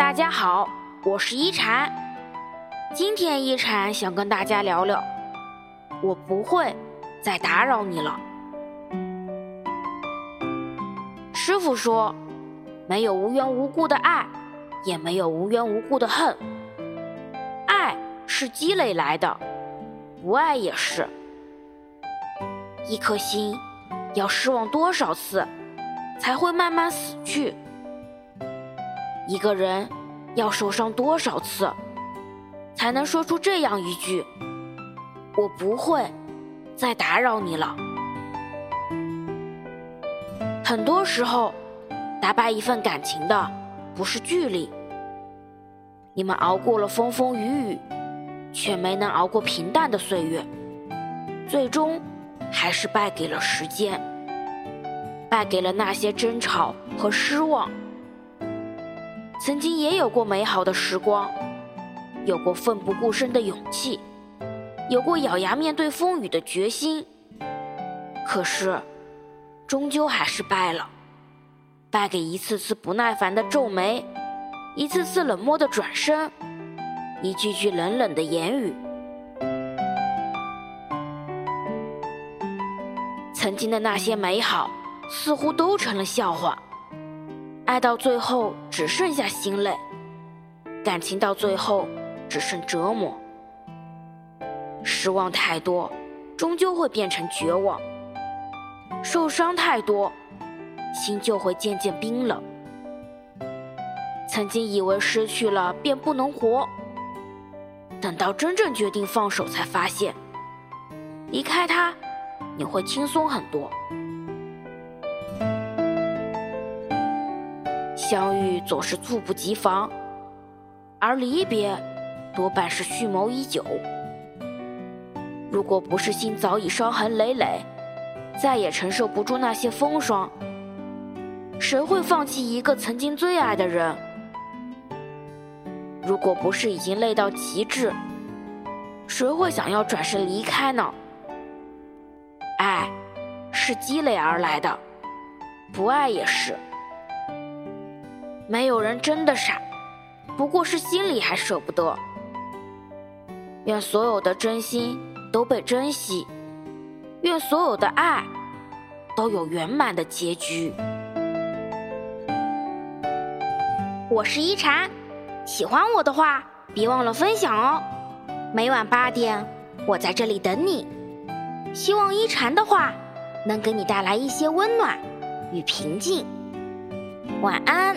大家好，我是一禅。今天一禅想跟大家聊聊，我不会再打扰你了。师傅说，没有无缘无故的爱，也没有无缘无故的恨。爱是积累来的，不爱也是。一颗心要失望多少次，才会慢慢死去？一个人要受伤多少次，才能说出这样一句：“我不会再打扰你了。”很多时候，打败一份感情的不是距离。你们熬过了风风雨雨，却没能熬过平淡的岁月，最终还是败给了时间，败给了那些争吵和失望。曾经也有过美好的时光，有过奋不顾身的勇气，有过咬牙面对风雨的决心。可是，终究还是败了，败给一次次不耐烦的皱眉，一次次冷漠的转身，一句句冷冷的言语。曾经的那些美好，似乎都成了笑话。爱到最后只剩下心累，感情到最后只剩折磨。失望太多，终究会变成绝望；受伤太多，心就会渐渐冰冷。曾经以为失去了便不能活，等到真正决定放手，才发现离开他，你会轻松很多。相遇总是猝不及防，而离别多半是蓄谋已久。如果不是心早已伤痕累累，再也承受不住那些风霜，谁会放弃一个曾经最爱的人？如果不是已经累到极致，谁会想要转身离开呢？爱是积累而来的，不爱也是。没有人真的傻，不过是心里还舍不得。愿所有的真心都被珍惜，愿所有的爱都有圆满的结局。我是一禅，喜欢我的话别忘了分享哦。每晚八点，我在这里等你。希望一禅的话能给你带来一些温暖与平静。晚安。